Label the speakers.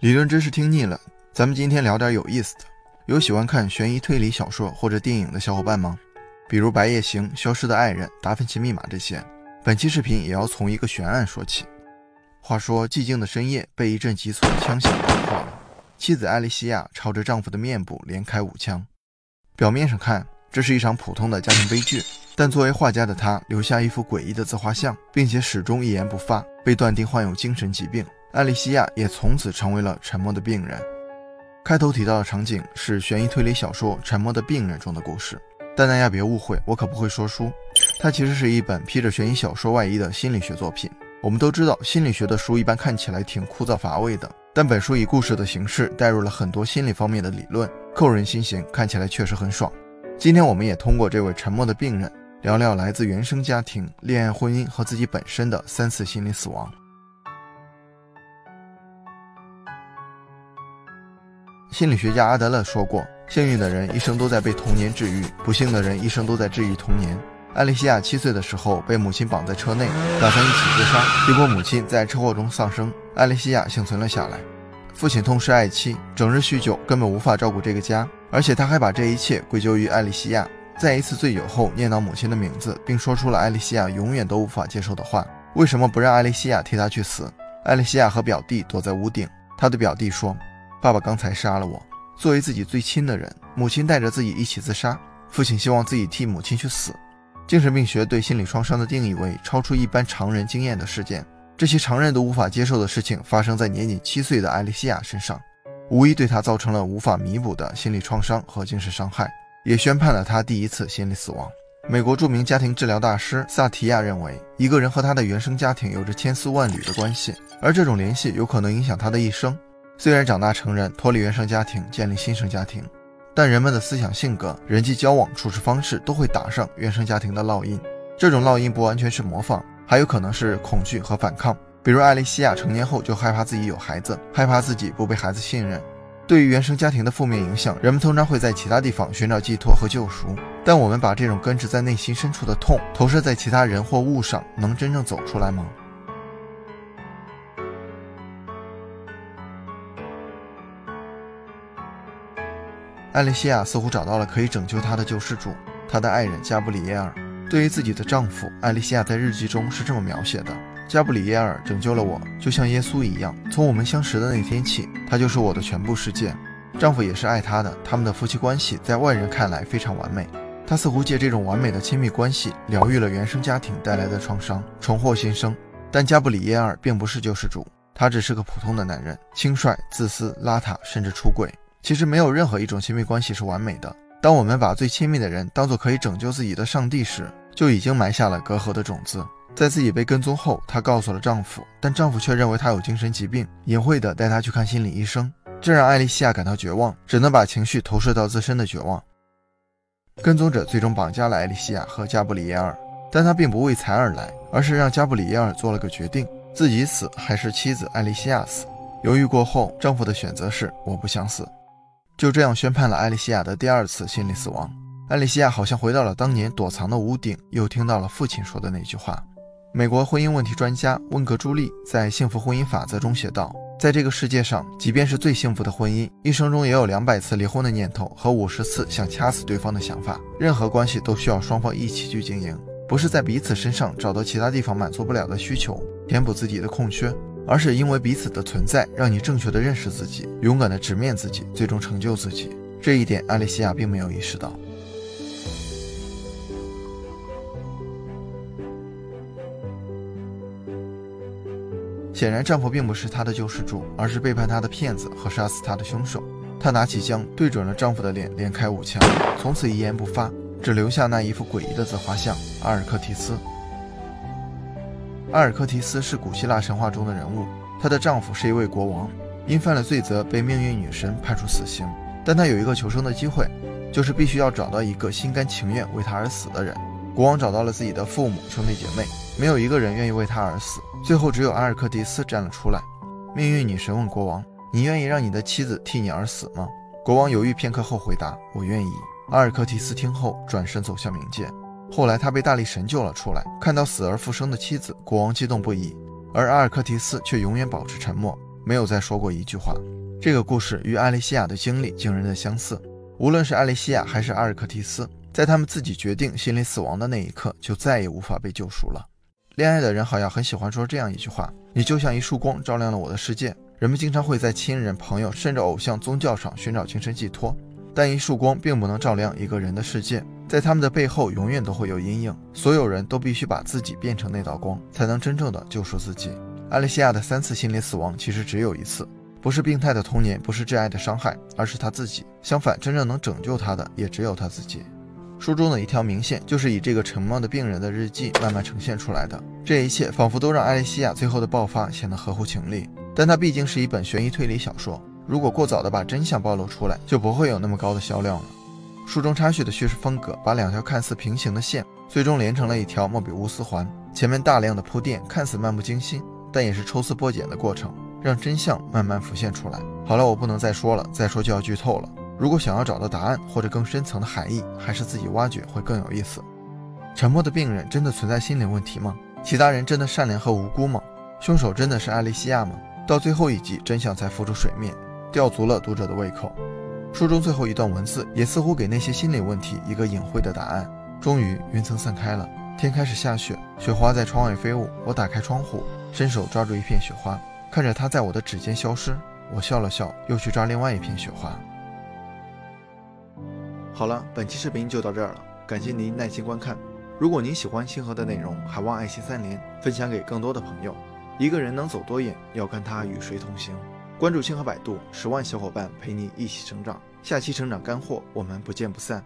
Speaker 1: 理论知识听腻了，咱们今天聊点有意思的。有喜欢看悬疑推理小说或者电影的小伙伴吗？比如《白夜行》《消失的爱人》《达芬奇密码》这些。本期视频也要从一个悬案说起。话说，寂静的深夜被一阵急促的枪响打破了。妻子艾莉西亚朝着丈夫的面部连开五枪。表面上看，这是一场普通的家庭悲剧，但作为画家的他留下一幅诡异的自画像，并且始终一言不发，被断定患有精神疾病。艾莉西亚也从此成为了沉默的病人。开头提到的场景是悬疑推理小说《沉默的病人》中的故事，但大家别误会，我可不会说书。它其实是一本披着悬疑小说外衣的心理学作品。我们都知道，心理学的书一般看起来挺枯燥乏味的，但本书以故事的形式带入了很多心理方面的理论，扣人心弦，看起来确实很爽。今天我们也通过这位沉默的病人，聊聊来自原生家庭、恋爱、婚姻和自己本身的三次心理死亡。心理学家阿德勒说过：“幸运的人一生都在被童年治愈，不幸的人一生都在治愈童年。”艾莉西亚七岁的时候被母亲绑在车内，打算一起自杀，结果母亲在车祸中丧生，艾莉西亚幸存了下来。父亲痛失爱妻，整日酗酒，根本无法照顾这个家，而且他还把这一切归咎于艾莉西亚。在一次醉酒后，念叨母亲的名字，并说出了艾莉西亚永远都无法接受的话：“为什么不让艾莉西亚替他去死？”艾莉西亚和表弟躲在屋顶，他对表弟说。爸爸刚才杀了我。作为自己最亲的人，母亲带着自己一起自杀。父亲希望自己替母亲去死。精神病学对心理创伤的定义为超出一般常人经验的事件。这些常人都无法接受的事情发生在年仅七岁的艾莉西亚身上，无疑对她造成了无法弥补的心理创伤和精神伤害，也宣判了她第一次心理死亡。美国著名家庭治疗大师萨提亚认为，一个人和他的原生家庭有着千丝万缕的关系，而这种联系有可能影响他的一生。虽然长大成人，脱离原生家庭，建立新生家庭，但人们的思想、性格、人际交往、处事方式都会打上原生家庭的烙印。这种烙印不完全是模仿，还有可能是恐惧和反抗。比如艾莉西亚成年后就害怕自己有孩子，害怕自己不被孩子信任。对于原生家庭的负面影响，人们通常会在其他地方寻找寄托和救赎。但我们把这种根植在内心深处的痛投射在其他人或物上，能真正走出来吗？艾莉西亚似乎找到了可以拯救她的救世主，她的爱人加布里耶尔。对于自己的丈夫，艾莉西亚在日记中是这么描写的：“加布里耶尔拯救了我，就像耶稣一样。从我们相识的那天起，他就是我的全部世界。丈夫也是爱她的，他们的夫妻关系在外人看来非常完美。他似乎借这种完美的亲密关系，疗愈了原生家庭带来的创伤，重获新生。但加布里耶尔并不是救世主，他只是个普通的男人，轻率、自私、邋遢，甚至出轨。”其实没有任何一种亲密关系是完美的。当我们把最亲密的人当做可以拯救自己的上帝时，就已经埋下了隔阂的种子。在自己被跟踪后，她告诉了丈夫，但丈夫却认为她有精神疾病，隐晦地带她去看心理医生，这让艾莉西亚感到绝望，只能把情绪投射到自身的绝望。跟踪者最终绑架了艾莉西亚和加布里耶尔，但他并不为财而来，而是让加布里耶尔做了个决定：自己死还是妻子艾莉西亚死。犹豫过后，丈夫的选择是我不想死。就这样宣判了艾莉西亚的第二次心理死亡。艾莉西亚好像回到了当年躲藏的屋顶，又听到了父亲说的那句话。美国婚姻问题专家温格朱莉在《幸福婚姻法则》中写道：“在这个世界上，即便是最幸福的婚姻，一生中也有两百次离婚的念头和五十次想掐死对方的想法。任何关系都需要双方一起去经营，不是在彼此身上找到其他地方满足不了的需求，填补自己的空缺。”而是因为彼此的存在，让你正确的认识自己，勇敢的直面自己，最终成就自己。这一点，爱莉西亚并没有意识到。显然，丈夫并不是她的救世主，而是背叛她的骗子和杀死她的凶手。她拿起枪对准了丈夫的脸，连开五枪，从此一言不发，只留下那一副诡异的自画像——阿尔克提斯。阿尔克提斯是古希腊神话中的人物，她的丈夫是一位国王，因犯了罪责被命运女神判处死刑。但他有一个求生的机会，就是必须要找到一个心甘情愿为他而死的人。国王找到了自己的父母、兄弟姐妹，没有一个人愿意为他而死。最后只有阿尔克提斯站了出来。命运女神问国王：“你愿意让你的妻子替你而死吗？”国王犹豫片刻后回答：“我愿意。”阿尔克提斯听后转身走向冥界。后来，他被大力神救了出来。看到死而复生的妻子，国王激动不已，而阿尔克提斯却永远保持沉默，没有再说过一句话。这个故事与艾莉西亚的经历惊人的相似。无论是艾莉西亚还是阿尔克提斯，在他们自己决定心理死亡的那一刻，就再也无法被救赎了。恋爱的人好像很喜欢说这样一句话：“你就像一束光，照亮了我的世界。”人们经常会在亲人、朋友甚至偶像、宗教上寻找精神寄托，但一束光并不能照亮一个人的世界，在他们的背后永远都会有阴影。所有人都必须把自己变成那道光，才能真正的救赎自己。艾莉西亚的三次心理死亡其实只有一次。不是病态的童年，不是挚爱的伤害，而是他自己。相反，真正能拯救他的也只有他自己。书中的一条明线就是以这个沉默的病人的日记慢慢呈现出来的。这一切仿佛都让艾莉西亚最后的爆发显得合乎情理。但它毕竟是一本悬疑推理小说，如果过早的把真相暴露出来，就不会有那么高的销量了。书中插叙的叙事风格，把两条看似平行的线最终连成了一条莫比乌斯环。前面大量的铺垫看似漫不经心，但也是抽丝剥茧的过程。让真相慢慢浮现出来。好了，我不能再说了，再说就要剧透了。如果想要找到答案或者更深层的含义，还是自己挖掘会更有意思。沉默的病人真的存在心理问题吗？其他人真的善良和无辜吗？凶手真的是艾莉西亚吗？到最后一集，真相才浮出水面，吊足了读者的胃口。书中最后一段文字也似乎给那些心理问题一个隐晦的答案。终于，云层散开了，天开始下雪，雪花在窗外飞舞。我打开窗户，伸手抓住一片雪花。看着它在我的指尖消失，我笑了笑，又去抓另外一片雪花。好了，本期视频就到这儿了，感谢您耐心观看。如果您喜欢星河的内容，还望爱心三连，分享给更多的朋友。一个人能走多远，要看他与谁同行。关注星河百度，十万小伙伴陪你一起成长。下期成长干货，我们不见不散。